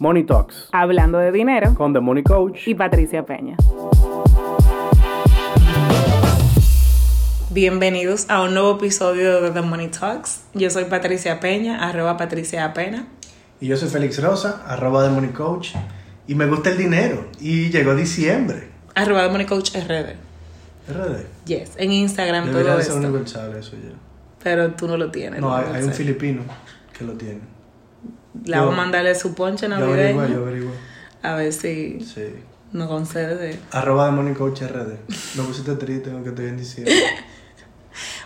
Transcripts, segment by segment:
Money Talks Hablando de dinero con The Money Coach. y Patricia Peña. Bienvenidos a un nuevo episodio de The Money Talks. Yo soy Patricia Peña, arroba Patricia Apena. Y yo soy Félix Rosa, arroba de Money Coach. Y me gusta el dinero. Y llegó diciembre. Arroba The Money Coach RD. RD. Yes, en Instagram Debería todo ser esto. universal eso ya. Pero tú no lo tienes. No, hay, un filipino que lo tiene. La yo- a mandarle su ponche Yo averigué, yo navideño. averigué. A ver si Sí. nos concede. Arroba de Money Coach RD. Me pusiste triste aunque estoy en diciembre.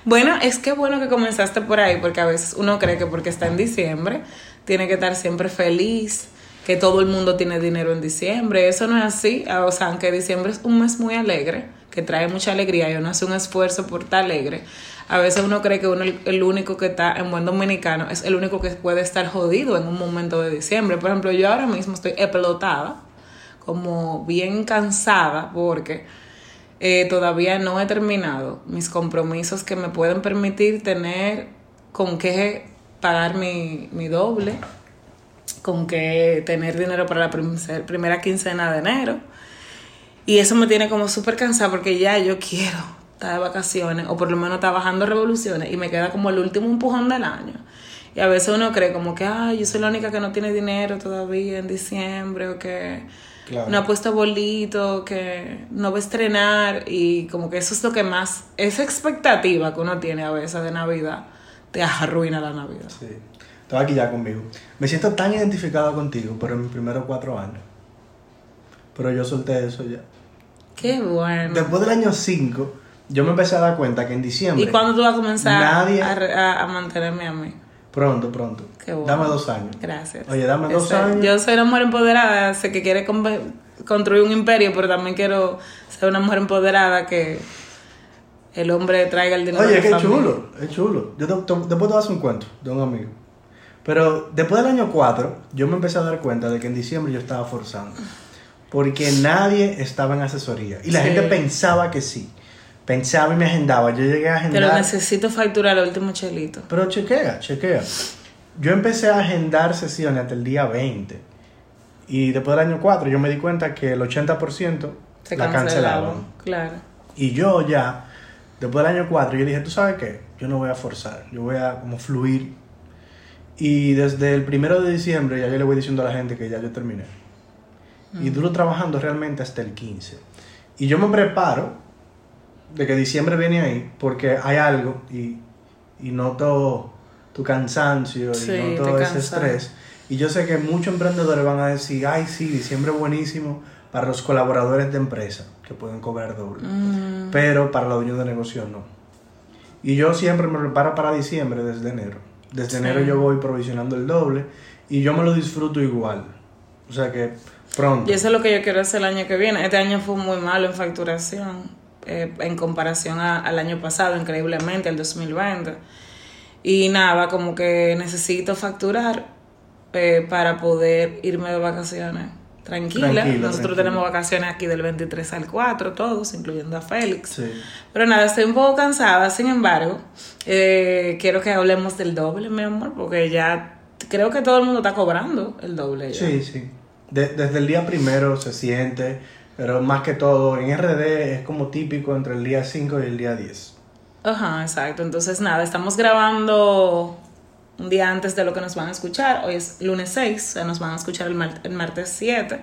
Bueno, es que bueno que comenzaste por ahí, porque a veces uno cree que porque está en diciembre, tiene que estar siempre feliz, que todo el mundo tiene dinero en diciembre. Eso no es así. Ah, O sea, aunque diciembre es un mes muy alegre, que trae mucha alegría y uno hace un esfuerzo por estar alegre, a veces uno cree que uno el, único que está en buen dominicano es el único que puede estar jodido en un momento de diciembre. Por ejemplo, yo ahora mismo estoy epelotada, como bien cansada, porque eh, todavía no he terminado mis compromisos que me pueden permitir tener con qué pagar mi, mi doble, con qué tener dinero para la prim- primera quincena de enero. Y eso me tiene como súper cansada porque ya yo quiero estar de vacaciones o por lo menos estar bajando revoluciones y me queda como el último empujón del año. Y a veces uno cree como que, ay, yo soy la única que no tiene dinero todavía en diciembre o que Claro. no ha puesto bolito, que no va a estrenar y como que eso es lo que más, esa expectativa que uno tiene a veces de Navidad, te arruina la Navidad. Sí. Estaba aquí ya conmigo. Me siento tan identificado contigo, pero en mis primeros cuatro años. Pero yo solté eso ya. Qué bueno. Después del año 5, yo me empecé a dar cuenta que en diciembre. ¿Y cuándo tú vas a comenzar Nadie- a, re- a- a mantenerme a mí? Pronto, pronto. Qué bueno. Dame dos años. Gracias. Oye, dame dos Este, años. Yo soy una mujer empoderada, sé que quiere construir un imperio, pero también quiero ser una mujer empoderada que el hombre traiga el dinero. Oye, qué la familia. chulo, es chulo. Yo te- te- después te voy a un cuento de un amigo. Pero después del año 4, yo me empecé a dar cuenta de que en diciembre yo estaba forzando. Porque nadie estaba en asesoría. Y la Sí. gente pensaba que sí. Pensaba y me agendaba. Yo llegué a agendar. necesito facturar el último chelito. Pero chequea, chequea. Yo empecé a agendar sesiones hasta el día 20. Y después del año 4 yo me di cuenta que el 80% Se la cancelaban. cancelaban. Claro. Y yo ya, después del año 4, yo dije, ¿tú sabes qué? Yo no voy a forzar, yo voy a como fluir. Y desde el primero de diciembre ya yo le voy diciendo a la gente que ya yo terminé. Y duro trabajando realmente hasta el 15. Y yo me preparo de que diciembre viene ahí porque hay algo y, y noto tu cansancio Sí, y noto ese estrés. Y yo sé que muchos emprendedores van a decir, ay, sí, diciembre es buenísimo para los colaboradores de empresa que pueden cobrar doble. Mm, Pero para los dueños de negocio no. Y yo siempre me preparo para diciembre desde enero. Desde enero yo voy provisionando el doble y yo me lo disfruto igual. O sea que pronto. Y eso es lo que yo quiero hacer el año que viene. Este año fue muy malo en facturación eh, en comparación a- al año pasado, increíblemente, el 2020. Y nada, como que necesito facturar eh, para poder irme de vacaciones tranquila. Nosotros tenemos vacaciones aquí del 23 al 4, todos, incluyendo a Félix. Sí. Pero nada, estoy un poco cansada, sin embargo, eh, quiero que hablemos del doble, mi amor, porque ya creo que todo el mundo está cobrando el doble. ya. Sí, sí. De- desde el día primero se siente, pero más que todo en RD es como típico entre el día 5 y el día 10. Ajá, exacto. Entonces, nada, estamos grabando un día antes de lo que nos van a escuchar. Hoy es lunes 6, o sea, nos van a escuchar el, mar- el martes 7.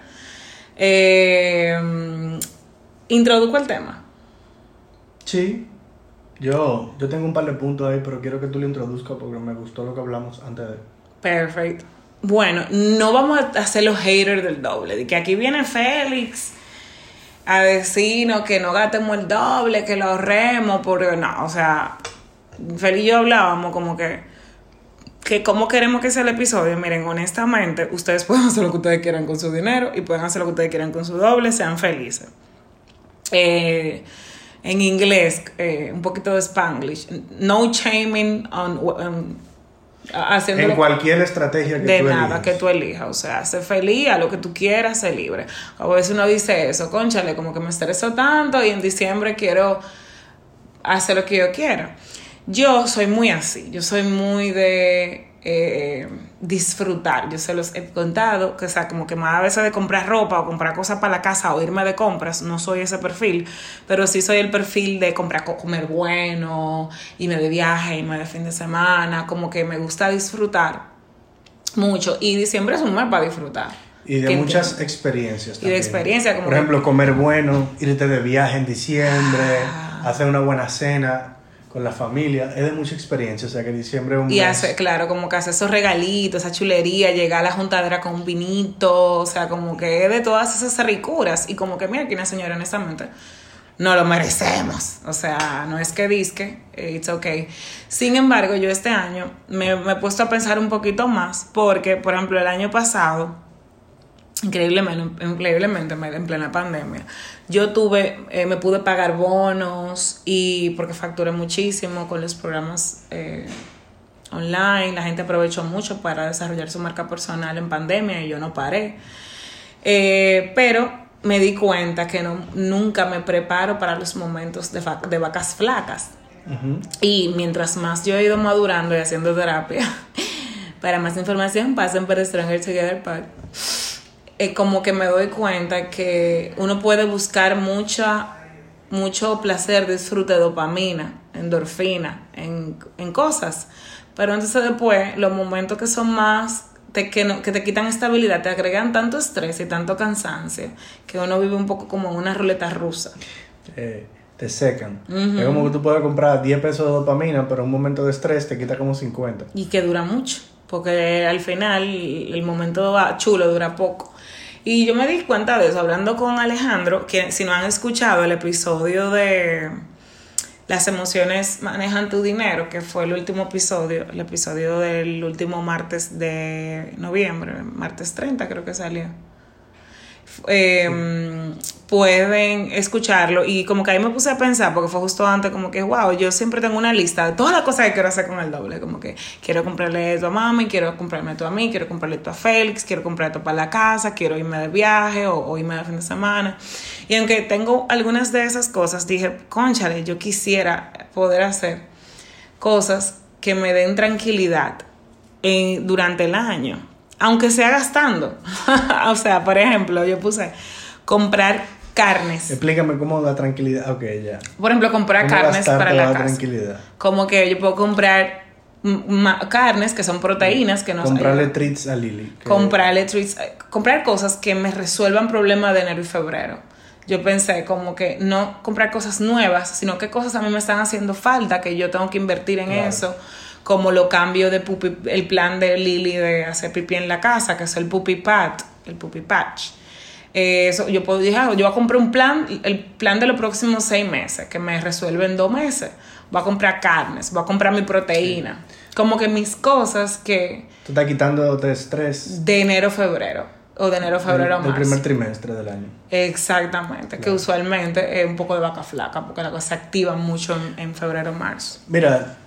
Eh, introduzco el tema. Sí. Yo, yo tengo un par de puntos ahí, pero quiero que tú lo introduzcas porque me gustó lo que hablamos antes de... Perfecto. Bueno, no vamos a hacer los haters del doble. De que aquí viene Félix a decirnos que no gastemos el doble, que lo ahorremos, porque no, o sea, Félix y yo hablábamos como que, que cómo queremos que sea el episodio. Miren, honestamente, ustedes pueden hacer lo que ustedes quieran con su dinero y pueden hacer lo que ustedes quieran con su doble, sean felices. Eh, en inglés, eh, un poquito de spanglish, no shaming on- haciendo En cualquier estrategia que de tú nada elijas. que tú elijas, o sea, sé feliz, a lo que tú quieras, sé libre. A veces uno dice eso, conchale, como que me estreso tanto y en diciembre quiero hacer lo que yo quiera. Yo soy muy así, yo soy muy de eh, disfrutar. Yo se los he contado, que o sea, como que más a veces de comprar ropa o comprar cosas para la casa o irme de compras, no soy ese perfil, pero sí soy el perfil de comprar, comer bueno, irme de viaje, irme de fin de semana, como que me gusta disfrutar mucho y diciembre es un mes para disfrutar. Y de muchas experiencias. También. Y de experiencia. Como Por ejemplo, comer bueno, irte de viaje en diciembre, ah. hacer una buena cena con la familia, es de mucha experiencia, o sea que diciembre es un Y hace, claro, como que hace esos regalitos, esa chulería, llegar a la juntadera con un vinito, o sea, como que es de todas esas ricuras, y como que mira, aquí una señora, honestamente, no lo merecemos, o sea, no es que disque, it's okay. Sin embargo, yo este año me, me he puesto a pensar un poquito más, porque, por ejemplo, el año pasado, increíblemente, increíblemente en plena pandemia. Yo tuve, eh, me pude pagar bonos y porque facturé muchísimo con los programas eh, online, la gente aprovechó mucho para desarrollar su marca personal en pandemia y yo no paré. Eh, pero me di cuenta que no, nunca me preparo para los momentos de, de vacas flacas. Y mientras más yo he ido madurando y haciendo terapia, para más información pasen por Stronger Together Pod eh, como que me doy cuenta que uno puede buscar mucha, mucho placer, disfrute, dopamina, endorfina, en, en cosas. Pero entonces después, los momentos que son más te, que, que, te quitan estabilidad, te agregan tanto estrés y tanto cansancio que uno vive un poco como una ruleta rusa. te secan. Es como que tú puedes comprar 10 pesos de dopamina, pero un momento de estrés te quita como 50. Y que dura mucho, porque al final el momento chulo dura poco. Y yo me di cuenta de eso hablando con Alejandro, que si no han escuchado el episodio de Las emociones manejan tu dinero, que fue el último episodio, el episodio del último martes de noviembre, martes 30 creo que salió. Eh, pueden escucharlo. Y como que ahí me puse a pensar porque fue justo antes como que wow yo siempre tengo una lista de todas las cosas que quiero hacer con el doble como que quiero comprarle esto a mami quiero comprarme esto a mí quiero comprarle esto a Félix quiero comprar esto para la casa quiero irme de viaje o, irme de fin de semana. Y aunque tengo algunas de esas cosas dije conchale yo quisiera poder hacer cosas que me den tranquilidad durante el año aunque sea gastando o sea por ejemplo yo puse comprar carnes. Explícame cómo da tranquilidad. Ok, ya. Por ejemplo, comprar carnes para la casa. tranquilidad. Como que yo puedo comprar carnes que son proteínas que no comprarle treats a Lily comprarle treats comprar cosas que me resuelvan problemas de enero y febrero yo pensé como que no comprar cosas nuevas sino que cosas a mí me están haciendo falta que yo tengo que invertir en eso como lo cambio de pupi, el plan de Lily de hacer pipí en la casa que es el puppy pat el puppy patch eh, eso, yo puedo decir, ah, yo voy a comprar un plan, el plan de los próximos seis meses, que me resuelve en dos meses. Voy a comprar carnes, voy a comprar mi proteína. Como que mis cosas que... Tú estás quitando de estrés. De enero a febrero. O de enero a febrero a marzo. El primer trimestre del año. Exactamente. Que usualmente es un poco de vaca flaca, porque la cosa se activa mucho en, en febrero marzo. Mira,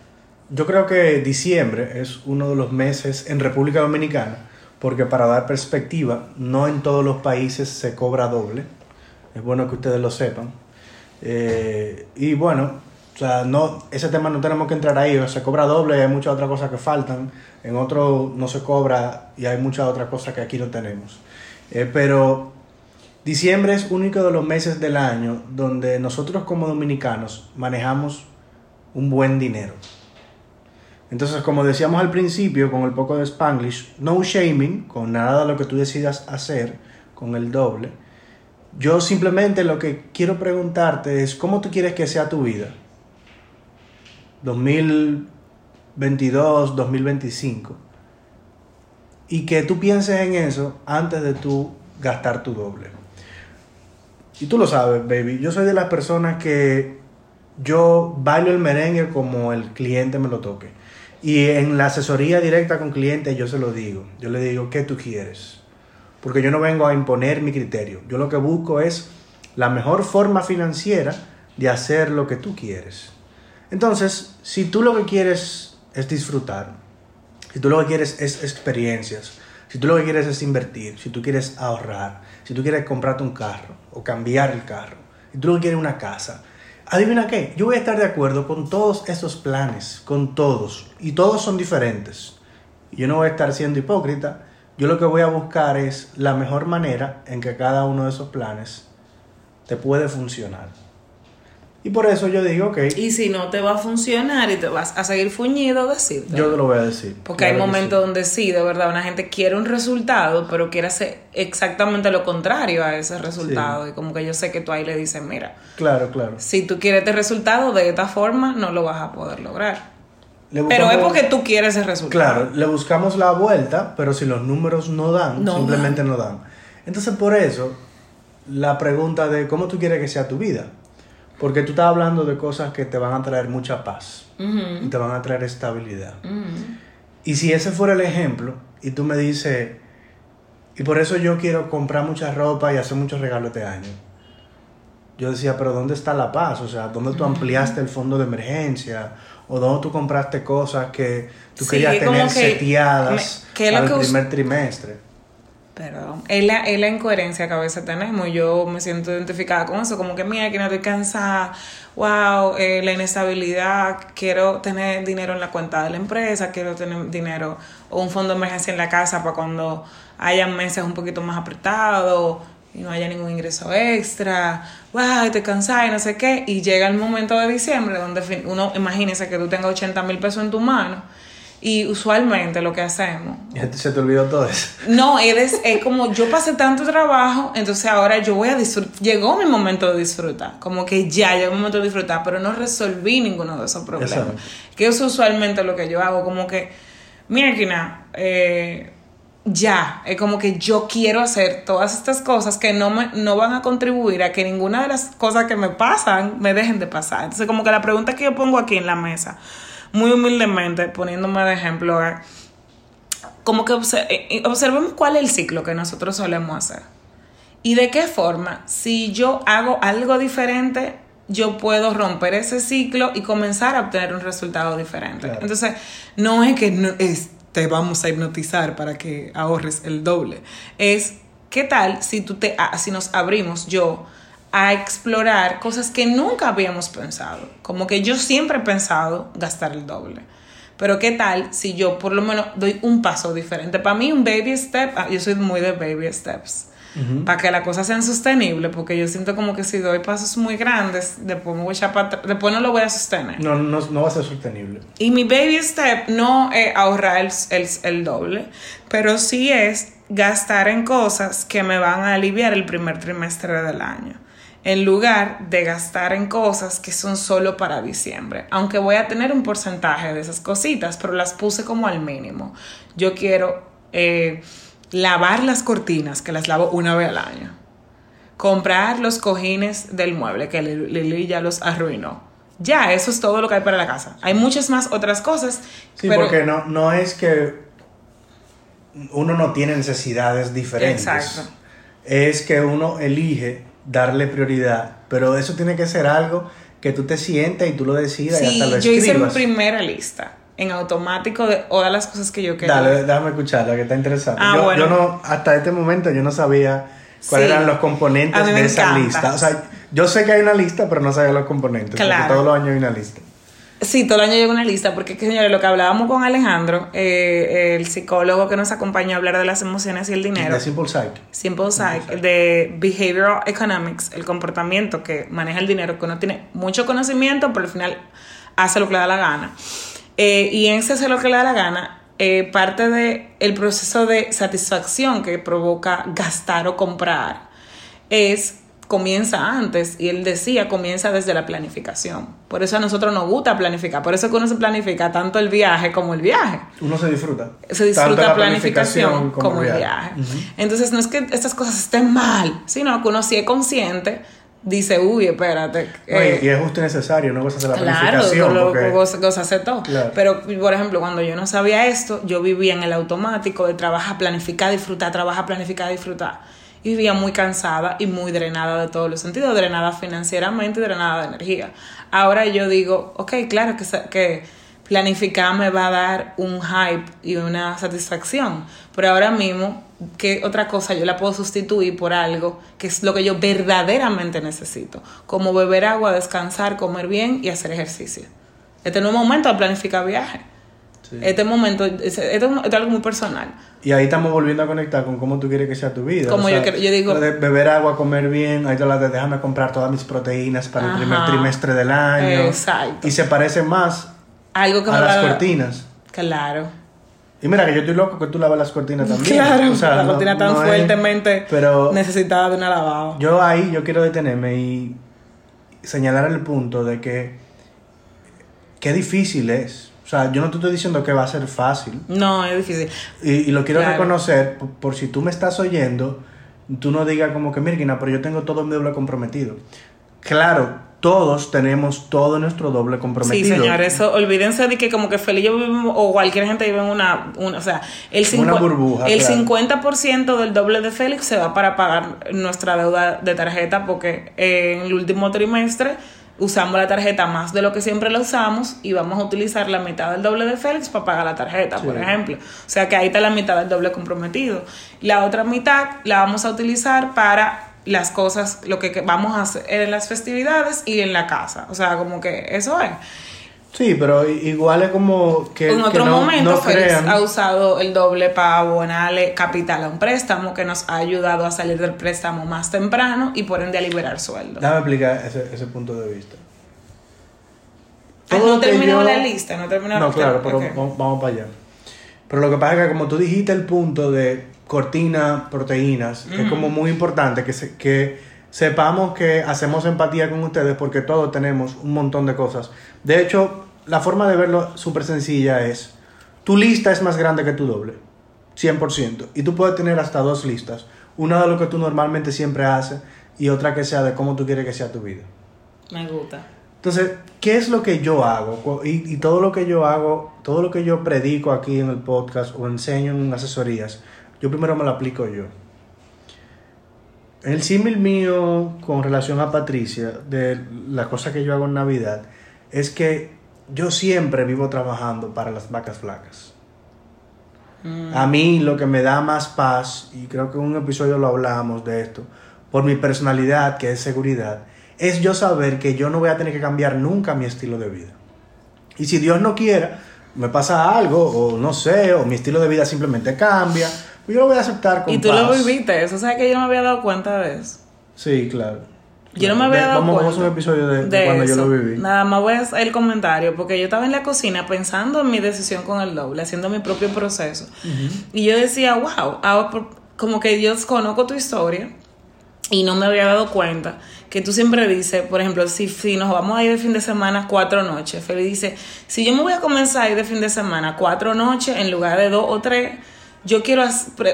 yo creo que diciembre es uno de los meses en República Dominicana porque para dar perspectiva, no en todos los países se cobra doble. Es bueno que ustedes lo sepan. Eh, y bueno, o sea, no, ese tema no tenemos que entrar ahí. se cobra doble y hay muchas otras cosas que faltan. En otro no se cobra y hay muchas otras cosas que aquí no tenemos. Eh, pero diciembre es único de los meses del año donde nosotros como dominicanos manejamos un buen dinero. Entonces, como decíamos al principio, con el poco de Spanglish, no shaming, con nada de lo que tú decidas hacer con el doble. Yo simplemente lo que quiero preguntarte es, ¿cómo tú quieres que sea tu vida? 2022, 2025. Y que tú pienses en eso antes de tú gastar tu doble. Y tú lo sabes, baby. Yo soy de las personas que yo bailo el merengue como el cliente me lo toque. Y en la asesoría directa con clientes yo se lo digo. Yo le digo, ¿qué tú quieres? Porque yo no vengo a imponer mi criterio. Yo lo que busco es la mejor forma financiera de hacer lo que tú quieres. Entonces, si tú lo que quieres es disfrutar, si tú lo que quieres es experiencias, si tú lo que quieres es invertir, si tú quieres ahorrar, si tú quieres comprarte un carro o cambiar el carro, si tú lo que quieres una casa, Adivina qué, yo voy a estar de acuerdo con todos esos planes, con todos, y todos son diferentes. yo no voy a estar siendo hipócrita. Yo lo que voy a buscar es la mejor manera en que cada uno de esos planes te puede funcionar. Y por eso yo digo que... Y si no te va a funcionar y te vas a seguir fuñido, decirte. Yo te lo voy a decir. Porque hay momentos sí. donde sí, de verdad, una gente quiere un resultado, pero quiere hacer exactamente lo contrario a ese resultado. Y como que yo sé que tú ahí le dices, mira, Claro, claro. si tú quieres este resultado de esta forma, no lo vas a poder lograr. Pero es porque tú quieres ese resultado. Claro, le buscamos la vuelta, pero si los números no dan, No simplemente no dan. Entonces, por eso, la pregunta de cómo tú quieres que sea tu vida. Porque tú estás hablando de cosas que te van a traer mucha paz y te van a traer estabilidad. Y si ese fuera el ejemplo, y tú me dices, y por eso yo quiero comprar mucha ropa y hacer muchos regalos este año. Yo decía, pero ¿dónde está la paz? O sea, ¿dónde tú ampliaste el fondo de emergencia? ¿O dónde tú compraste cosas que tú Sí, querías tener que seteadas me- que al primer trimestre? Perdón. Es la, es la incoherencia que a veces tenemos. Yo me siento identificada con eso. Como que, mira, que no estoy cansada. Wow, eh, la inestabilidad. Quiero tener dinero en la cuenta de la empresa. Quiero tener dinero o un fondo de emergencia en la casa para cuando hayan meses un poquito más apretados y no haya ningún ingreso extra. Wow, estoy cansada y no sé qué. Y llega el momento de diciembre donde uno, imagínese que tú tengas 80 mil pesos en tu mano. Y usualmente lo que hacemos, se te olvidó todo eso. no, es, es como yo pasé tanto trabajo, entonces ahora yo voy a disfrutar. Llegó mi momento de disfrutar, como que ya llegó mi momento de disfrutar, pero no resolví ninguno de esos problemas. Exacto. Que es usualmente lo que yo hago, como que, mira, eh, ya, es como que yo quiero hacer todas estas cosas que no, me, no van a contribuir a que ninguna de las cosas que me pasan me dejen de pasar. Entonces, como que la pregunta que yo pongo aquí en la mesa, muy humildemente, poniéndome de ejemplo, es como que obse- eh, observemos cuál es el ciclo que nosotros solemos hacer. Y de qué forma, si yo hago algo diferente, yo puedo romper ese ciclo y comenzar a obtener un resultado diferente. Claro. Entonces, no es que no- es, te vamos a hipnotizar para que ahorres el doble. Es, ¿qué tal si, tú te, ah, si nos abrimos yo a explorar cosas que nunca habíamos pensado? Como que yo siempre he pensado gastar el doble. Pero qué tal si yo por lo menos doy un paso diferente. Para mí un baby step, ah, yo soy muy de baby steps. Para que las cosas sean sostenibles, porque yo siento como que si doy pasos muy grandes, después me voy a echar para atrás, después no lo voy a sostener. No, no, no va a ser sostenible. Y mi baby step no es ahorrar el, el, el doble, pero sí es gastar en cosas que me van a aliviar el primer trimestre del año. En lugar de gastar en cosas que son solo para diciembre. Aunque voy a tener un porcentaje de esas cositas, pero las puse como al mínimo. Yo quiero eh, lavar las cortinas, que las lavo una vez al año. Comprar los cojines del mueble, que Lili ya los arruinó. Ya, eso es todo lo que hay para la casa. Hay muchas más otras cosas. Sí, pero porque no, no es que uno no tiene necesidades diferentes. Exacto. Es que uno elige darle prioridad, pero eso tiene que ser algo que tú te sientes y tú lo decidas y hasta lo yo hice mi primera lista en automático de todas las cosas que yo quería. Dale, déjame escucharla, que está interesante. Ah, yo, bueno. yo no, hasta este momento yo no sabía cuáles Sí. eran los componentes de esa encanta. lista. O sea, yo sé que hay una lista, pero no sabía los componentes. porque Claro. todos los años hay una lista. Sí, todo el año llega una lista, porque que, señores, lo que hablábamos con Alejandro, eh, el psicólogo que nos acompañó a hablar de las emociones y el dinero. De Simple Psych. Simple Psych, de Behavioral Economics, el comportamiento que maneja el dinero, que uno tiene mucho conocimiento, pero al final hace lo que le da la gana. Eh, y en ese hacer lo que le da la gana, eh, parte del el proceso de satisfacción que provoca gastar o comprar es comienza antes y él decía comienza desde la planificación por eso a nosotros nos gusta planificar por eso que uno se planifica tanto el viaje como el viaje Uno se disfruta. se disfruta Tanto la la planificación como, el viaje. viaje. Entonces no es que estas cosas estén mal, sino que uno si es consciente, dice, uy, espérate. No, y- eh, y es justo y necesario, no la Claro, planificación. lo, porque- goza, goza hacer todo. Claro. Pero, por ejemplo, cuando yo no sabía esto, yo vivía en el automático de trabajar, planificar, disfrutar, trabajar, planificar, disfrutar. Y vivía muy cansada y muy drenada de todos los sentidos, drenada financieramente drenada de energía. Ahora yo digo, ok, claro que, que planificar me va a dar un hype y una satisfacción, pero ahora mismo, ¿qué otra cosa yo la puedo sustituir por algo que es lo que yo verdaderamente necesito? Como beber agua, descansar, comer bien y hacer ejercicio. Este no es momento de planificar viaje. Sí. Este momento, es- esto es algo muy personal. Y ahí estamos volviendo a conectar con cómo tú quieres que sea tu vida. Como yo quiero- yo digo- beber agua, comer bien, ahí te la de déjame comprar todas mis proteínas para el primer trimestre del año. Exacto. Y se parece más Algo que a me las cortinas. Claro. Y mira que yo estoy loco que tú lavas las cortinas también. Claro, O sea, la no- cortina tan no es- fuertemente pero necesitada de una lavada. yo ahí yo quiero detenerme y señalar el punto de que qué difícil es. O sea, yo no te estoy diciendo que va a ser fácil. No, es difícil. Y, y lo quiero Claro. reconocer por, por si tú me estás oyendo, tú no digas como que, Mirgina, pero yo tengo todo mi doble comprometido. Claro, todos tenemos todo nuestro doble Sí, comprometido. señores, eso, olvídense de que como que Feli y yo vivimos, o cualquier gente vive en una, una- o sea, el, Una burbuja, el claro. 50% del doble de Félix se va para pagar nuestra deuda de tarjeta porque en el último trimestre usamos la tarjeta más de lo que siempre la usamos y vamos a utilizar la mitad del doble de Félix para pagar la tarjeta, por ejemplo. O sea que ahí está la mitad del doble comprometido. La otra mitad la vamos a utilizar para las cosas, lo que vamos a hacer en las festividades y en la casa. O sea, como que eso es. Sí, pero igual es como que. en que otro no- momento, no Félix crean- ha usado el doble para abonarle capital a un préstamo que nos ha ayudado a salir del préstamo más temprano y por ende a liberar sueldo. Déjame explicar ese, ese punto de vista. Ah, no yo- la lista, no terminó No, la claro, pero vamos, vamos para allá. Pero lo que pasa es que como tú dijiste el punto de cortina, proteínas, es como muy importante que, se- que sepamos que hacemos empatía con ustedes porque todos tenemos un montón de cosas. De hecho, la forma de verlo súper sencilla es, tu lista es más grande que tu doble, 100%. Y tú puedes tener hasta dos listas. Una de lo que tú normalmente siempre haces y otra que sea de cómo tú quieres que sea tu vida. Me gusta. Entonces, ¿qué es lo que yo hago? Y, y todo lo que yo hago, todo lo que yo predico aquí en el podcast o enseño en asesorías, yo primero me lo aplico yo. El símil mío con relación a Patricia, de la cosa que yo hago en Navidad, es que yo siempre vivo trabajando para las vacas flacas. A mí lo que me da más paz, y creo que en un episodio lo hablamos de esto, por mi personalidad, que es seguridad, es yo saber que yo no voy a tener que cambiar nunca mi estilo de vida. Y si Dios no quiera, me pasa algo, o no sé, o mi estilo de vida simplemente cambia, yo lo voy a aceptar con Y tú lo viviste, eso sabes que yo no me había dado cuenta de eso. Sí, claro. Yo no me había dado vamos, cuenta. Vamos a un episodio de, de cuando yo lo viví. Nada más voy a hacer el comentario porque yo estaba en la cocina pensando en mi decisión con el doble, haciendo mi propio proceso. Y yo decía, wow, ahora como que yo conozco tu historia y no me había dado cuenta que tú siempre dices, por ejemplo, si, si nos vamos a ir de fin de semana cuatro noches, Feli dice, si yo me voy a comenzar a ir de fin de semana cuatro noches en lugar de dos o tres, yo quiero,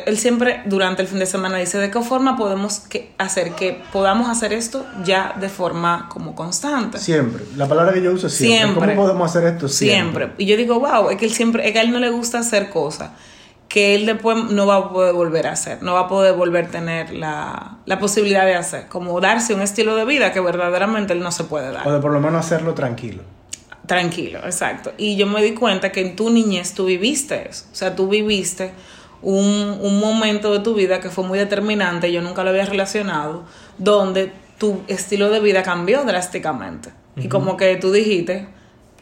él siempre durante el fin de semana dice, ¿de qué forma podemos que- hacer que podamos hacer esto ya de forma como constante? Siempre. La palabra que yo uso es siempre. Siempre. ¿Cómo podemos hacer esto siempre? Siempre. Y yo digo, wow, es que él siempre, es que a él no le gusta hacer cosas que él después no va a poder volver a hacer, no va a poder volver a tener la, la posibilidad de hacer, como darse un estilo de vida que verdaderamente él no se puede dar. O de por lo menos hacerlo tranquilo. Tranquilo, exacto. Y yo me di cuenta que en tu niñez tú viviste eso. O sea, tú viviste un, un momento de tu vida que fue muy determinante, yo nunca lo había relacionado, donde tu estilo de vida cambió drásticamente. Y como que tú dijiste,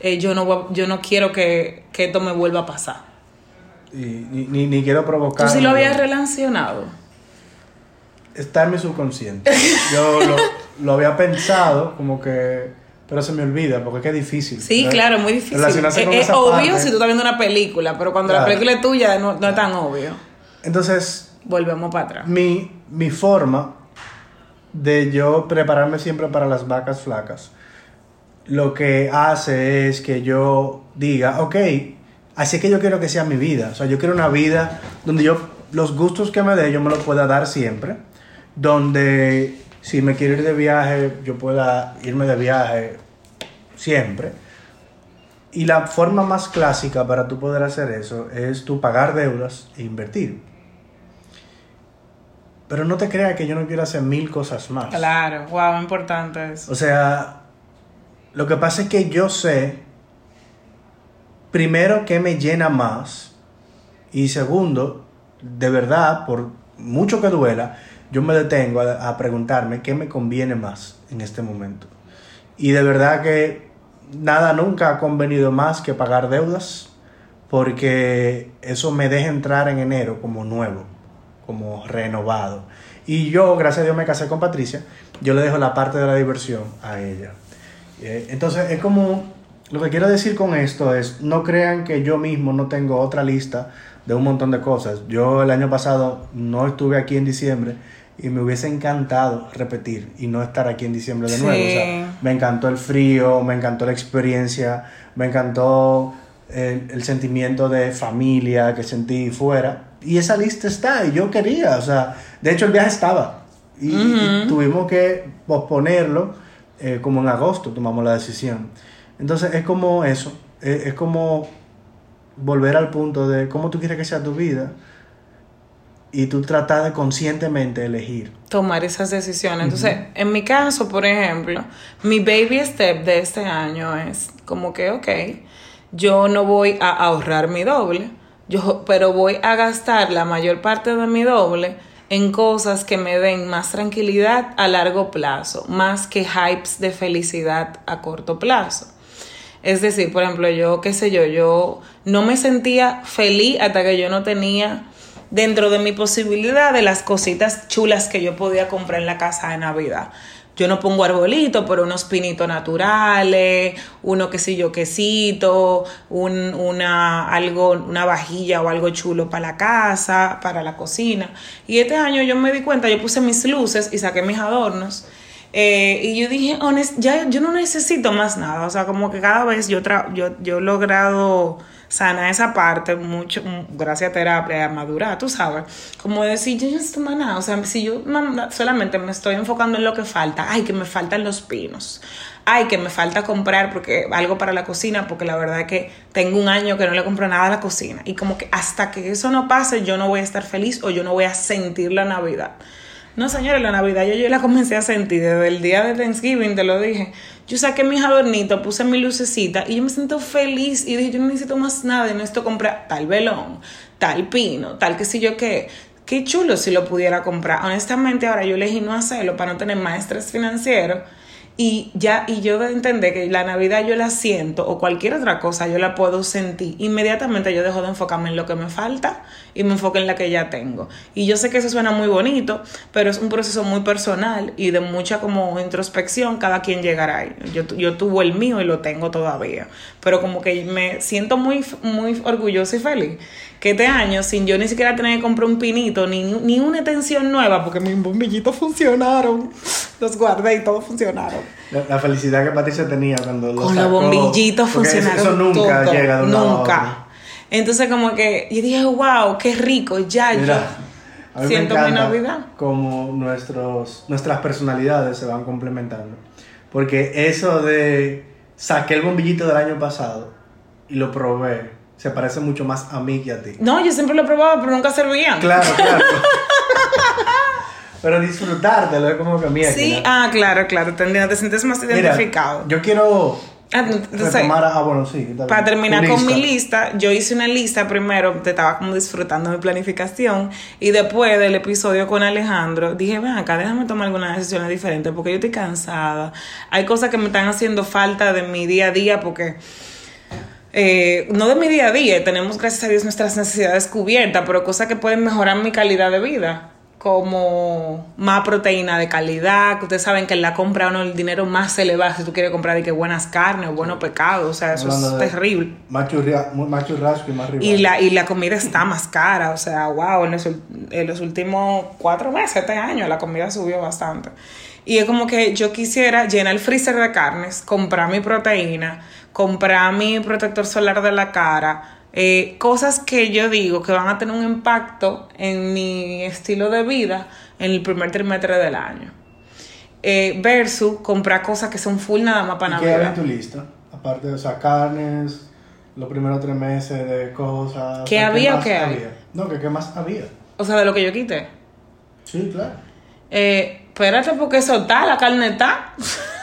eh, yo, no, yo no quiero que, que esto me vuelva a pasar. Y ni, ni, ni quiero provocar. ¿Tú sí lo habías relacionado? Está en mi subconsciente. Yo lo, lo había pensado, como que. Pero se me olvida, porque es que es difícil. Sí, claro, muy difícil. Relacionarse Es, con es esa obvio parte. si tú estás viendo una película, pero cuando la película es tuya no, no es tan obvio. Entonces, Volvemos para atrás. mi, mi forma de yo prepararme siempre para las vacas flacas, lo que hace es que yo diga, ok, así que yo quiero que sea mi vida. O sea, yo quiero una vida donde yo, los gustos que me dé, yo me los pueda dar siempre. Donde si me quiero ir de viaje, yo pueda irme de viaje siempre. Y la forma más clásica para tú poder hacer eso es tú pagar deudas e invertir. Pero no te creas que yo no quiero hacer mil cosas más. Claro, wow, importante eso. O sea, lo que pasa es que yo sé, primero, que me llena más. Y segundo, de verdad, por mucho que duela, yo me detengo a, preguntarme qué me conviene más en este momento. Y de verdad que nada nunca ha convenido más que pagar deudas porque eso me deja entrar en enero como nuevo, como renovado. Y yo, gracias a Dios, me casé con Patricia, yo le dejo la parte de la diversión a ella. Eh, Entonces, es como, lo que quiero decir con esto es, no crean que yo mismo no tengo otra lista de un montón de cosas. Yo el año pasado no estuve aquí en diciembre y me hubiese encantado repetir y no estar aquí en diciembre de Sí. nuevo. O sea, me encantó el frío, me encantó la experiencia, me encantó el, el sentimiento de familia que sentí fuera. Y esa lista está, y yo quería, o sea, de hecho el viaje estaba. Y, tuvimos que posponerlo, eh, como en agosto tomamos la decisión. Entonces es como eso, es, es como volver al punto de cómo tú quieres que sea tu vida y tú tratar de conscientemente elegir. tomar esas decisiones. Entonces, en mi caso, por ejemplo, mi baby step de este año es como que, ok, yo no voy a ahorrar mi doble, yo, pero voy a gastar la mayor parte de mi doble en cosas que me den más tranquilidad a largo plazo, más que hypes de felicidad a corto plazo. Es decir, por ejemplo, yo, qué sé yo, yo no me sentía feliz hasta que yo no tenía dentro de mi posibilidad de las cositas chulas que yo podía comprar en la casa de Navidad. Yo no pongo arbolito, pero unos pinitos naturales, uno que sé yo, quesito, un, una, algo, una vajilla o algo chulo para la casa, para la cocina. Y este año yo me di cuenta, yo puse mis luces y saqué mis adornos. Eh, y yo dije, honest, ya yo no necesito más nada. O sea, como que cada vez yo, tra yo, yo he logrado sanar esa parte mucho, mm, gracias a terapia, a madurar, tú sabes. Como decir, yo no necesito más nada. O sea, si yo solamente me estoy enfocando en lo que falta, ay, que me faltan los pinos. Ay, que me falta comprar porque algo para la cocina, porque la verdad es que tengo un año que no le compro nada a la cocina. Y como que hasta que eso no pase, yo no voy a estar feliz o yo no voy a sentir la Navidad. No, señores, la Navidad yo, yo la comencé a sentir desde el día de Thanksgiving, te lo dije. Yo saqué mis adornitos, puse mi lucecita y yo me siento feliz y dije, yo no necesito más nada, no necesito comprar tal velón, tal pino, tal que sé yo qué. Qué chulo si lo pudiera comprar. Honestamente, ahora yo elegí no hacerlo para no tener más estrés financiero. Y ya, y yo de entender que la Navidad yo la siento o cualquier otra cosa yo la puedo sentir, inmediatamente yo dejo de enfocarme en lo que me falta y me enfoco en la que ya tengo. Y yo sé que eso suena muy bonito, pero es un proceso muy personal y de mucha como introspección, cada quien llegará ahí. Yo, yo tuve el mío y lo tengo todavía, pero como que me siento muy, muy orgullosa y feliz que este año, sin yo ni siquiera tener que comprar un pinito, ni, ni una extensión nueva, porque mis bombillitos funcionaron, los guardé y todos funcionaron. La, la felicidad que Patricia tenía cuando lo Con los sacó, bombillitos porque eso- funcionaron. Eso nunca todo, llega de un lado a Nunca. Entonces, como que yo dije, wow, qué rico, ya Mira, a mí Siento mi Navidad. Como nuestros, nuestras personalidades se van complementando. Porque eso de saqué el bombillito del año pasado y lo probé, se parece mucho más a mí que a ti. No, yo siempre lo probaba, pero nunca servían. Claro, claro. Pero disfrutártelo es como que mira. Sí, ah, claro, claro, te, te sientes más identificado. yo quiero Ah, entonces, retomar. a- Ah, bueno, sí. Para terminar con mi lista. lista, yo hice una lista primero, te estaba como disfrutando mi planificación y después del episodio con Alejandro dije, ven acá, déjame tomar algunas decisiones diferentes porque yo estoy cansada. Hay cosas que me están haciendo falta de mi día a día porque... eh, no de mi día a día, tenemos gracias a Dios nuestras necesidades cubiertas, pero cosas que pueden mejorar mi calidad de vida, como más proteína de calidad, que ustedes saben que en la compra uno el dinero más se le va si tú quieres comprar de que buenas carnes o buenos pecados, o sea, eso es terrible. Más, churria- más churrasco y más rival. Y la, y la comida está más cara, o sea, wow, en los, en los últimos cuatro meses, este año, la comida subió bastante. Y es como que yo quisiera llenar el freezer de carnes, comprar mi proteína, comprar mi protector solar de la cara, eh, cosas que yo digo que van a tener un impacto en mi estilo de vida en el primer trimestre del año. Eh, versus comprar cosas que son full nada más para ¿Y ¿Qué había en Navidad. tu lista? Aparte de o sea, carnes, los primeros tres meses de cosas. ¿Qué había o qué hay? había? No, que qué más había. O sea, de lo que yo quité. Sí, claro. Eh, espérate, porque eso está, la carne está.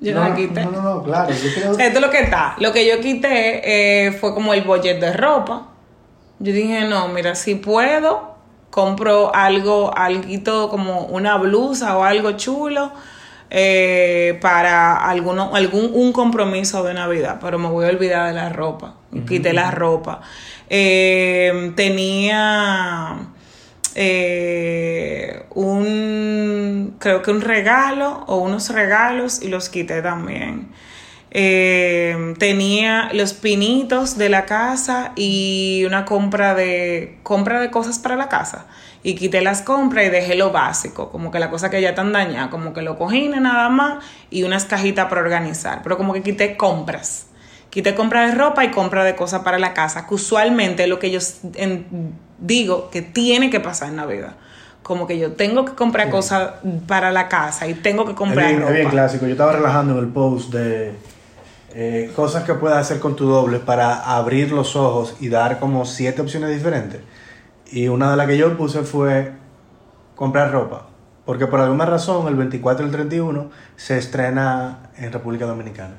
yo no, no, la quité. No, no, no, claro. Yo creo Esto es lo que está. Lo que yo quité eh, fue como el budget de ropa. Yo dije, no, mira, si puedo, compro algo, algo como una blusa o algo chulo eh, para alguno, algún un compromiso de Navidad, pero me voy a olvidar de la ropa. quité la ropa. Eh, tenía eh, un, creo que un regalo o unos regalos y los quité también. Eh, tenía los pinitos de la casa y una compra de compra de cosas para la casa y quité las compras y dejé lo básico, como que la cosa que ya están dañadas, como que los cojines nada más y unas cajitas para organizar, pero como que quité compras. Quité compra de ropa y compra de cosas para la casa, que usualmente lo que yo digo que tiene que pasar en Navidad. Como que yo tengo que comprar cosas para la casa y tengo que comprar es ropa. Es bien clásico. Yo estaba relajando en el post de eh, cosas que puedes hacer con tu doble para abrir los ojos y dar como siete opciones diferentes. Y una de las que yo puse fue comprar ropa. Porque por alguna razón el 24 y el 31 se estrena en República Dominicana.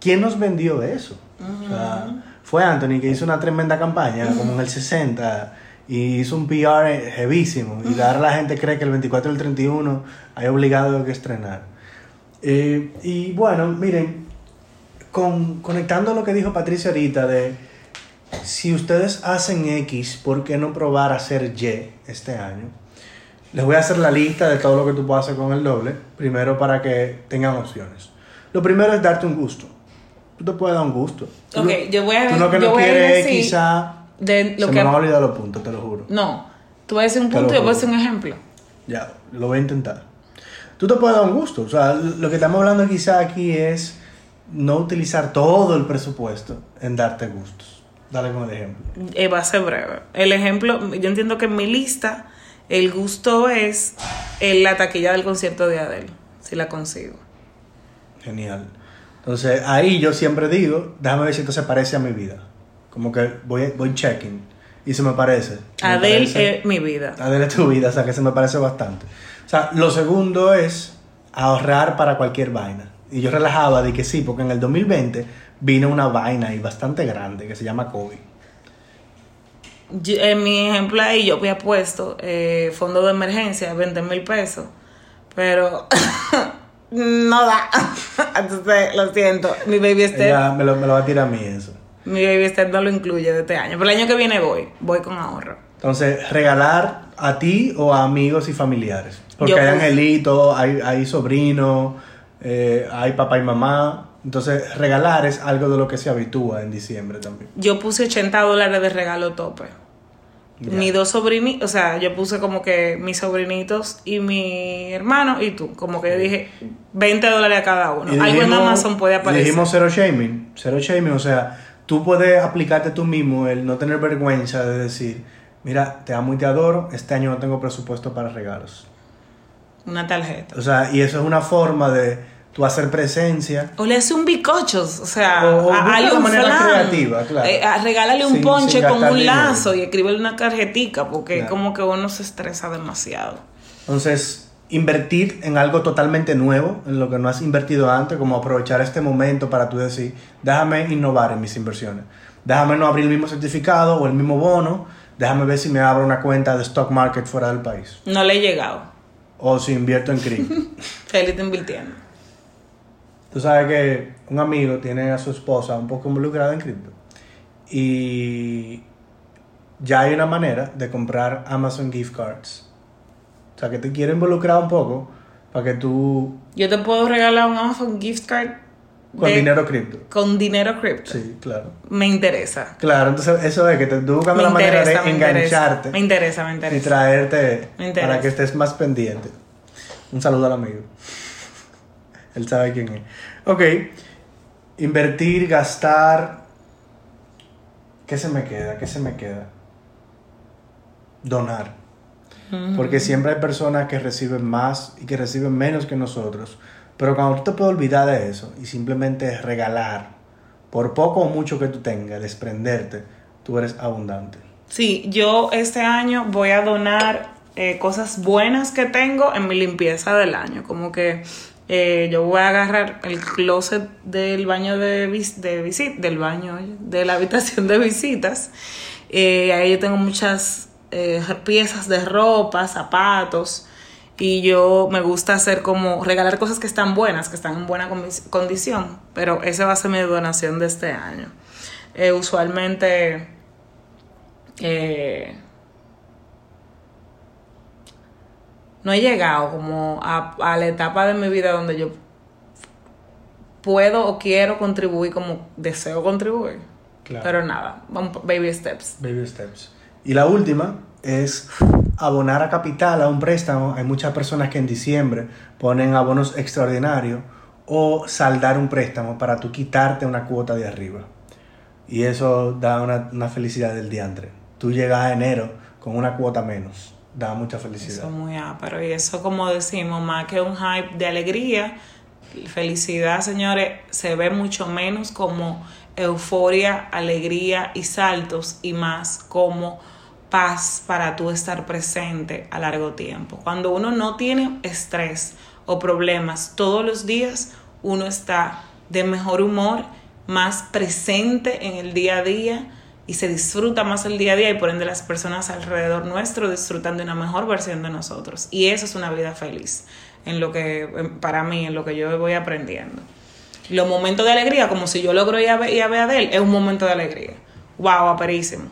¿Quién nos vendió eso? o sea, fue Anthony que hizo una tremenda campaña, como en el 60, y hizo un PR heavísimo. Y ahora la gente cree que el 24 y el 31 hay obligado que estrenar. Eh, y bueno, miren, con, conectando lo que dijo Patricia ahorita de si ustedes hacen X, ¿por qué no probar hacer Y este año? Les voy a hacer la lista de todo lo que tú puedes hacer con el doble, primero para que tengan opciones. Lo primero es darte un gusto. Tú te puedes dar un gusto. Ok, yo voy a Tú lo que no quieres decir quizá... de lo se que me van a olvidar los puntos, te lo juro. No, tú vas a decir un lo punto y yo voy a decir un ejemplo. Ya, lo voy a intentar. Tú te puedes dar un gusto. O sea, lo que estamos hablando quizá aquí es no utilizar todo el presupuesto en darte gustos. Dale con el ejemplo. Eh, va a ser breve. El ejemplo, yo entiendo que en mi lista el gusto es en la taquilla del concierto de Adele, si la consigo. Genial. Entonces, ahí yo siempre digo, déjame ver si esto se parece a mi vida. Como que voy, voy checking y se me parece. Parece- es mi vida. Adele es tu vida, o sea que se me parece bastante. O sea, lo segundo es ahorrar para cualquier vaina. Y yo relajaba de que sí, porque en el 2020 vino una vaina ahí bastante grande que se llama COVID. Yo- en mi ejemplo ahí yo había puesto eh, fondo de emergencia, 20 mil pesos, pero no da. Entonces, lo siento, mi baby step, me lo, me lo va a tirar a mí eso. mi baby step no lo incluye de este año, pero el año que viene voy, voy con ahorro. Entonces, regalar a ti o a amigos y familiares. Porque Yo hay puse- angelitos, hay, hay sobrinos, eh, hay papá y mamá. Entonces, regalar es algo de lo que se habitúa en diciembre también. Yo puse 80 dólares de regalo tope. Ya. Mis dos sobrinitos, o sea, yo puse como que mis sobrinitos y mi hermano y tú. Como que yo dije 20 dólares a cada uno. Y Algo en dijimos- Amazon puede aparecer. dijimos cero shaming, cero shaming, o sea, tú puedes aplicarte tú mismo el no tener vergüenza de decir, mira, te amo y te adoro, este año no tengo presupuesto para regalos. Una tarjeta. O sea, y eso es una forma de tú hacer presencia. O le hace un bicochos, o sea, O- hazle un manera flan. creativa, claro. Eh, regálale un Sin- ponche sin con un dinero. lazo y escríbele una tarjetica, porque Claro. como que uno se estresa demasiado. Entonces, invertir en algo totalmente nuevo, en lo que no has invertido antes, como aprovechar este momento para tú decir, déjame innovar en mis inversiones. Déjame no abrir el mismo certificado o el mismo bono, déjame ver si me abro una cuenta de stock market fuera del país. No le he llegado. O si invierto en cripto. Feliz invirtiendo. Tú sabes que un amigo tiene a su esposa un poco involucrada en cripto. Y ya hay una manera de comprar Amazon gift cards. O sea, que te quiero involucrar un poco para que tú... Yo te puedo regalar un Amazon gift card Con de- dinero cripto. con dinero cripto. Sí, claro. Me interesa. Claro, entonces eso es que te tú buscando la manera de me interesa. engancharte Me interesa, me y interesa. traerte Me interesa. para que estés más pendiente. Un saludo al amigo. Él sabe quién es. Ok. Invertir, gastar. ¿Qué se me queda? ¿Qué se me queda? Donar. Porque siempre hay personas que reciben más y que reciben menos que nosotros. Pero cuando tú te puedes olvidar de eso y simplemente regalar, por poco o mucho que tú tengas, desprenderte, tú eres abundante. Sí, yo este año voy a donar eh, cosas buenas que tengo en mi limpieza del año. Como que eh, yo voy a agarrar el closet del baño de, vis de visita, del baño, de la habitación de visitas. Eh, ahí yo tengo muchas eh, piezas de ropa, zapatos. Y yo me gusta hacer como regalar cosas que están buenas, que están en buena condición. Pero esa va a ser mi donación de este año. usualmente eh, no he llegado como a, a la etapa de mi vida donde yo puedo o quiero contribuir como deseo contribuir. Claro. Pero nada, baby steps. Baby steps. Y la última es abonar a capital a un préstamo. Hay muchas personas que en diciembre ponen abonos extraordinarios o saldar un préstamo para tú quitarte una cuota de arriba. Y eso da una, una felicidad del diantre. Tú llegas a enero con una cuota menos. Da mucha felicidad. Eso es muy ápero. Y eso, como decimos, más que un hype de alegría, felicidad, señores, se ve mucho menos como euforia, alegría y saltos y más como paz para tú estar presente a largo tiempo. Cuando uno no tiene estrés o problemas todos los días, uno está de mejor humor, más presente en el día a día y se disfruta más el día a día y por ende las personas alrededor nuestro disfrutan de una mejor versión de nosotros. Y eso es una vida feliz, en lo que, para mí, en lo que yo voy aprendiendo. Los momentos de alegría, como si yo logro ir a, ver, a ver es un momento de alegría. Wow, aperísimo.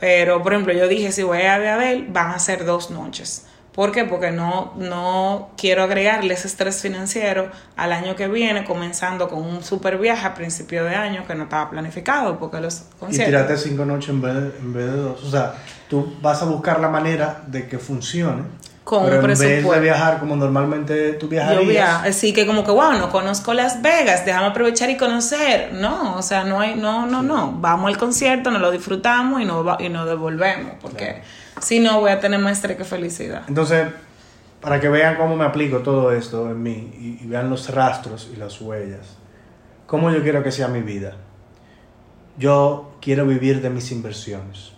Pero, por ejemplo, yo dije, si voy a ver a van a ser dos noches. ¿Por qué? Porque no, no quiero agregarle ese estrés financiero al año que viene, comenzando con un super viaje a principio de año que no estaba planificado, porque los Y conciertos... tirarte cinco noches en vez, de, en vez de dos. O sea, tú vas a buscar la manera de que funcione. Con pero un en vez de presupuesto. viajar como normalmente tú Yo viajarías. via- así que como que wow, no conozco Las Vegas, déjame aprovechar y conocer. No, o sea, no hay, no, no, no. Vamos al concierto, nos lo disfrutamos y nos va- y nos devolvemos, porque Claro. Si no voy a tener más estrés felicidad. Entonces, para que vean cómo me aplico todo esto en mí y, y vean los rastros y las huellas, cómo yo quiero que sea mi vida. Yo quiero vivir de mis inversiones.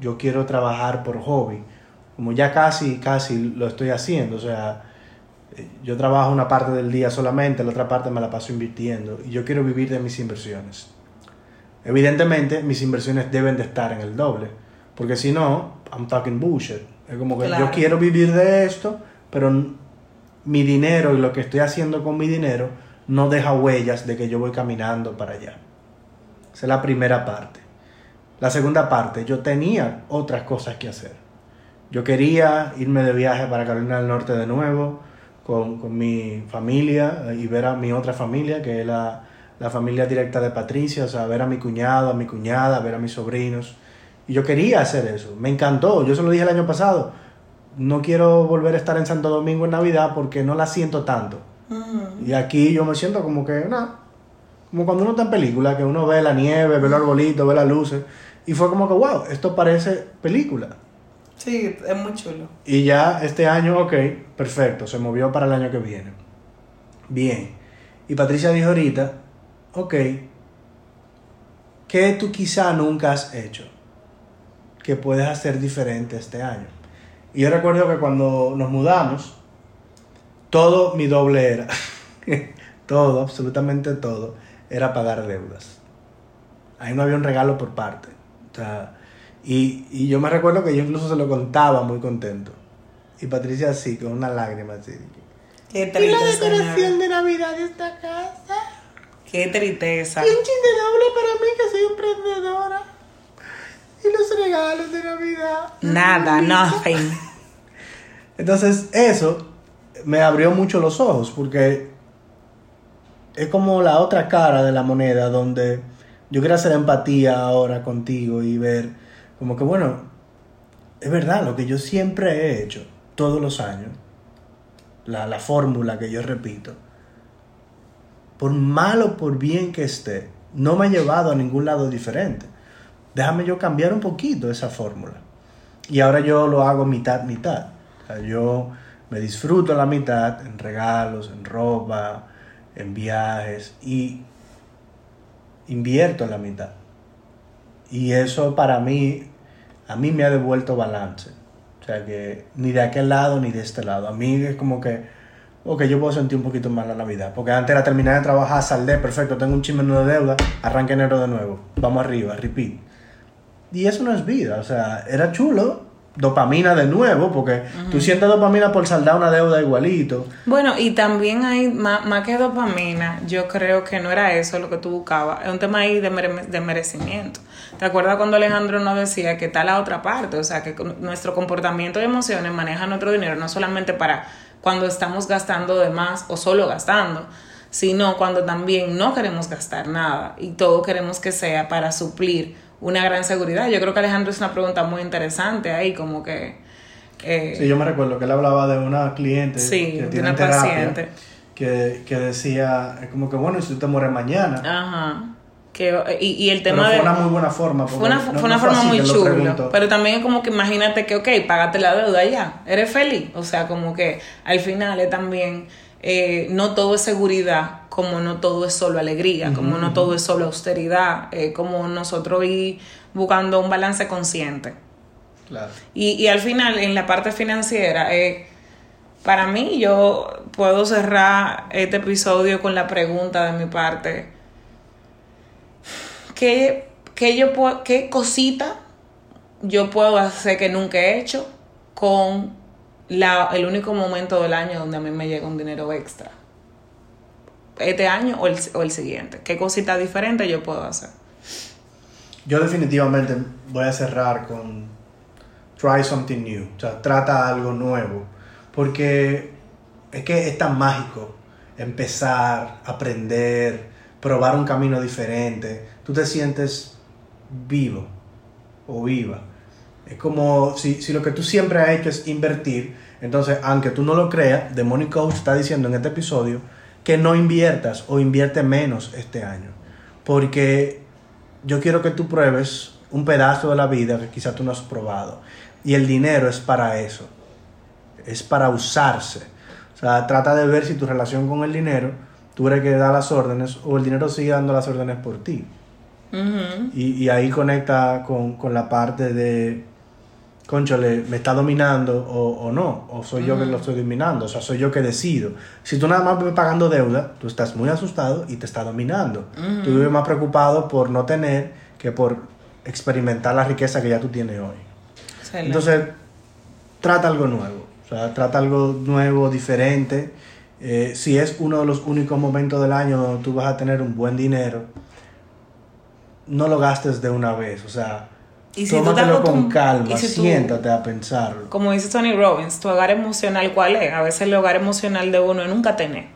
Yo quiero trabajar por hobby, como ya casi, casi lo estoy haciendo. O sea, eh, yo trabajo una parte del día solamente, la otra parte me la paso invirtiendo y yo quiero vivir de mis inversiones. Evidentemente, mis inversiones deben de estar en el doble, porque si no, I'm talking bullshit. Es como que Claro. yo quiero vivir de esto, pero mi dinero y lo que estoy haciendo con mi dinero no deja huellas de que yo voy caminando para allá. Esa es la primera parte. La segunda parte, yo tenía otras cosas que hacer. Yo quería irme de viaje para Carolina del Norte de nuevo con, con mi familia y ver a mi otra familia, que es la, la familia directa de Patricia, o sea, ver a mi cuñado, a mi cuñada, ver a mis sobrinos. Y yo quería hacer eso, me encantó, yo se lo dije el año pasado, no quiero volver a estar en Santo Domingo en Navidad porque no la siento tanto. Y aquí yo me siento como que, nada, como cuando uno está en película, que uno ve la nieve, ve los arbolitos, ve las luces, y fue como que, wow, esto parece película. Sí, es muy chulo. Y ya este año, ok, perfecto, se movió para el año que viene. Bien. Y Patricia dijo ahorita, ok, ¿qué tú quizá nunca has hecho que puedes hacer diferente este año? Y yo recuerdo que cuando nos mudamos, todo mi doble era, todo, absolutamente todo, era pagar deudas. Ahí no había un regalo por parte. O sea, y, y yo me recuerdo que yo incluso se lo contaba muy contento. Y Patricia así, con una lágrima así. Qué ¿Y la decoración de Navidad de esta casa? Qué tristeza. Y un chiste doble para mí que soy emprendedora. Y los regalos de Navidad. Nada, nothing. Entonces eso me abrió mucho los ojos porque es como la otra cara de la moneda donde yo quiero hacer empatía ahora contigo y ver como que bueno, es verdad lo que yo siempre he hecho todos los años, la, la fórmula que yo repito, por mal o por bien que esté, no me ha llevado a ningún lado diferente. Déjame yo cambiar un poquito esa fórmula. Y ahora yo lo hago mitad, mitad. O sea, yo me disfruto la mitad en regalos, en ropa, en viajes y invierto la mitad. Y eso para mí, a mí me ha devuelto balance. O sea que ni de aquel lado ni de este lado. A mí es como que, ok, yo puedo sentir un poquito más la Navidad. Porque antes era terminar de trabajar, saldé, perfecto, tengo un chisme de deuda, arranque enero de nuevo. Vamos arriba, repeat. Y eso no es vida, o sea, era chulo dopamina de nuevo, porque tú sientes dopamina por saldar una deuda igualito. Bueno, y también hay, más, más, que dopamina, yo creo que no era eso lo que tú buscabas, es un tema ahí de, de merecimiento. ¿Te acuerdas cuando Alejandro nos decía que está la otra parte? O sea, que nuestro comportamiento y emociones manejan nuestro dinero no solamente para cuando estamos gastando de más o solo gastando, sino cuando también no queremos gastar nada y todo queremos que sea para suplir una gran seguridad. Yo creo que Alejandro es una pregunta muy interesante ahí, como que... Eh, sí, yo me recuerdo que él hablaba de una cliente sí, que tiene una paciente. Que, que decía, como que bueno, si tú te mueres mañana. Ajá. Que, y, y el tema pero fue una muy buena forma. Fue una, fue una forma muy chula. Pero también es como que imagínate que, ok, págate la deuda ya, eres feliz. O sea, como que al final es también, eh, no todo es seguridad, como no todo es solo alegría, como no todo es solo austeridad, eh, como nosotros ir buscando un balance consciente. Claro. Y, y al final, en la parte financiera, eh, para mí yo puedo cerrar este episodio con la pregunta de mi parte. ¿Qué, qué, yo puedo, qué cosita yo puedo hacer que nunca he hecho con la, el único momento del año donde a mí me llega un dinero extra? este año o el, o el siguiente? ¿Qué cosita diferente yo puedo hacer? Yo definitivamente voy a cerrar con try something new, o sea, trata algo nuevo, porque es que es tan mágico empezar, aprender, probar un camino diferente, tú te sientes vivo o viva. Es como si, si lo que tú siempre has hecho es invertir, entonces, aunque tú no lo creas, The Money Coach está diciendo en este episodio, que no inviertas o invierte menos este año. Porque yo quiero que tú pruebes un pedazo de la vida que quizás tú no has probado. Y el dinero es para eso. Es para usarse. O sea, trata de ver si tu relación con el dinero, tú eres que da las órdenes o el dinero sigue dando las órdenes por ti. y, y, ahí conecta con, con la parte de conchole, me está dominando o, no, o soy yo que lo estoy dominando, o sea, soy yo que decido. Si tú nada más vives pagando deuda, tú estás muy asustado y te está dominando. Tú vives más preocupado por no tener que por experimentar la riqueza que ya tú tienes hoy. Entonces, trata algo nuevo, o sea, trata algo nuevo, diferente. Eh, si es uno de los únicos momentos del año donde tú vas a tener un buen dinero, no lo gastes de una vez, o sea, y si Tómatelo con calma, siéntate a pensarlo. Como dice Tony Robbins, tu hogar emocional, ¿cuál es? A veces el hogar emocional de uno es nunca tener.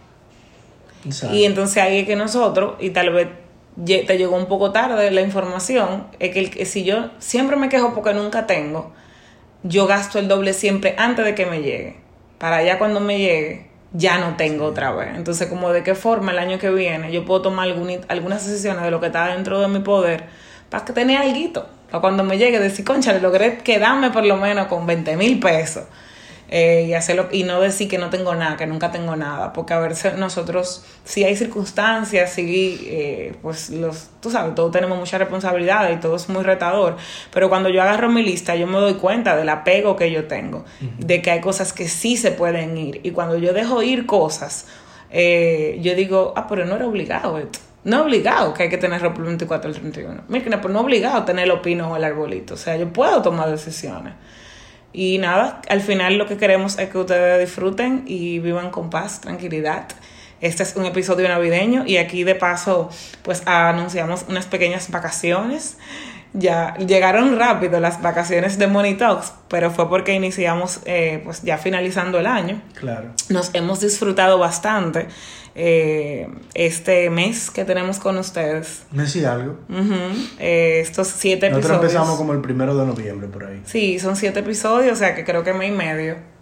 Y entonces ahí es que nosotros, y tal vez te llegó un poco tarde la información, es que, el, si yo siempre me quejo porque nunca tengo, yo gasto el doble siempre antes de que me llegue. Para allá cuando me llegue, ya no tengo otra vez. Entonces, como de qué forma el año que viene yo puedo tomar algunas decisiones de lo que está dentro de mi poder para que tenga algo para cuando me llegue decir, concha, logré quedarme por lo menos con 20 mil pesos. Eh, y hacerlo y no decir que no tengo nada, que nunca tengo nada, porque a veces nosotros, si hay circunstancias, si, eh, pues los, tú sabes, todos tenemos mucha responsabilidad y todo es muy retador, pero cuando yo agarro mi lista, yo me doy cuenta del apego que yo tengo, de que hay cosas que sí se pueden ir, y cuando yo dejo ir cosas, eh, yo digo, ah, pero no era obligado esto. No obligado que hay que tener ropa el 24 al 31. Mira, pues no obligado tener los pinos o el arbolito. O sea, yo puedo tomar decisiones. Y nada, al final lo que queremos es que ustedes disfruten y vivan con paz, tranquilidad. Este es un episodio navideño y aquí de paso pues anunciamos unas pequeñas vacaciones. Ya llegaron rápido las vacaciones de Money Talks, pero fue porque iniciamos eh, pues ya finalizando el año. Claro. Nos hemos disfrutado bastante eh, este mes que tenemos con ustedes. Mes y algo. Eh, estos siete Nosotros empezamos como el primero de noviembre por ahí. Sí, son siete episodios, o sea que creo que mes y medio.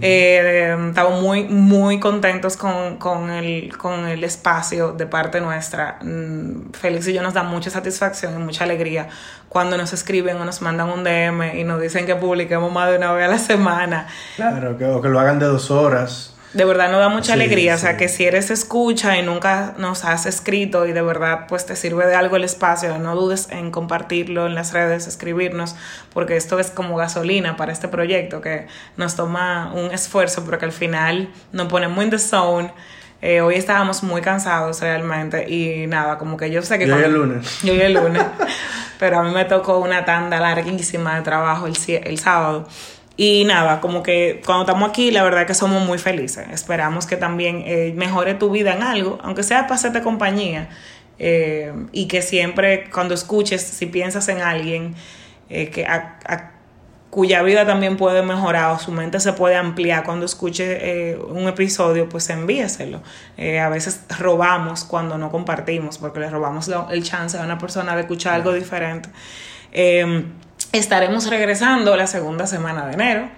Eh, estamos muy, muy contentos con, con, el, con el espacio de parte nuestra. Mm, Félix y yo nos da mucha satisfacción y mucha alegría cuando nos escriben o nos mandan un DM y nos dicen que publiquemos más de una vez a la semana. Claro, que, o que lo hagan de dos horas de verdad nos da mucha alegría. O sea, que si eres escucha y nunca nos has escrito y de verdad pues te sirve de algo el espacio, no dudes en compartirlo en las redes, escribirnos, porque esto es como gasolina para este proyecto que nos toma un esfuerzo, pero que al final nos pone muy in the zone. Eh, hoy estábamos muy cansados realmente y nada, como que yo sé que... Yo el lunes. Yo el lunes. pero a mí me tocó una tanda larguísima de trabajo el, el sábado. Y nada, como que cuando estamos aquí, la verdad que somos muy felices. Esperamos que también eh, mejore tu vida en algo, aunque sea para hacerte compañía. eh, y que siempre cuando escuches, si piensas en alguien eh, que a- a- cuya vida también puede mejorar o su mente se puede ampliar cuando escuche eh, un episodio, pues envíeselo. Eh, a veces robamos cuando no compartimos, porque le robamos lo- el chance a una persona de escuchar algo diferente. Estaremos regresando la segunda semana de enero.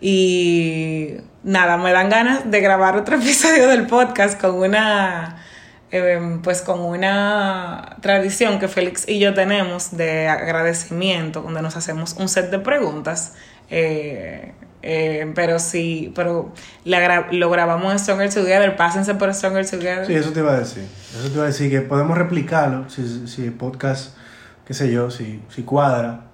Y nada, me dan ganas de grabar otro episodio del podcast con una eh, pues con una tradición que Félix y yo tenemos de agradecimiento, donde nos hacemos un set de preguntas. eh, eh, pero sí, pero lo grabamos en Stronger Together, pásense por Stronger Together. Sí, eso te iba a decir. Eso te iba a decir que podemos replicarlo si, si el podcast, qué sé yo, si, si cuadra.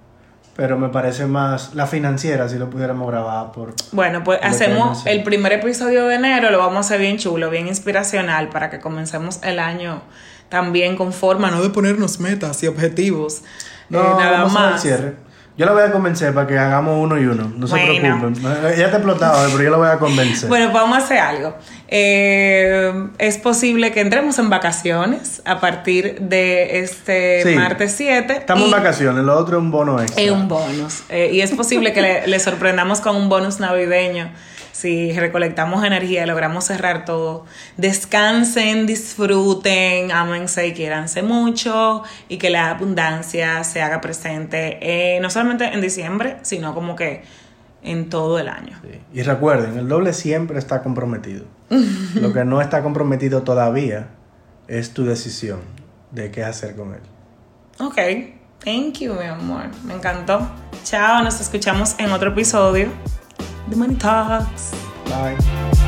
Pero me parece más la financiera si lo pudiéramos grabar por... Bueno, pues hacemos el primer episodio de enero, lo vamos a hacer bien chulo, bien inspiracional para que comencemos el año también con forma, no de ponernos metas y objetivos. No, eh, nada vamos a más. cierre. Yo la voy a convencer para que hagamos uno y uno. No se preocupen. Ella te explotaba, pero yo la voy a convencer. Bueno, vamos a hacer algo. Eh, es posible que entremos en vacaciones a partir de este Sí. martes 7. Estamos en vacaciones, lo otro es un bono extra. Es un bonus. Eh, y es posible que le, le sorprendamos con un bonus navideño. Si recolectamos energía, logramos cerrar todo. Descansen, disfruten, ámense y quiéranse mucho. Y que la abundancia se haga presente eh, no solamente en diciembre, sino como que en todo el año. Sí. Y recuerden, el doble siempre está comprometido. Lo que no está comprometido todavía es tu decisión de qué hacer con él. Ok, thank you, mi amor. Me encantó. Chao, nos escuchamos en otro episodio de Money Talks. Bye.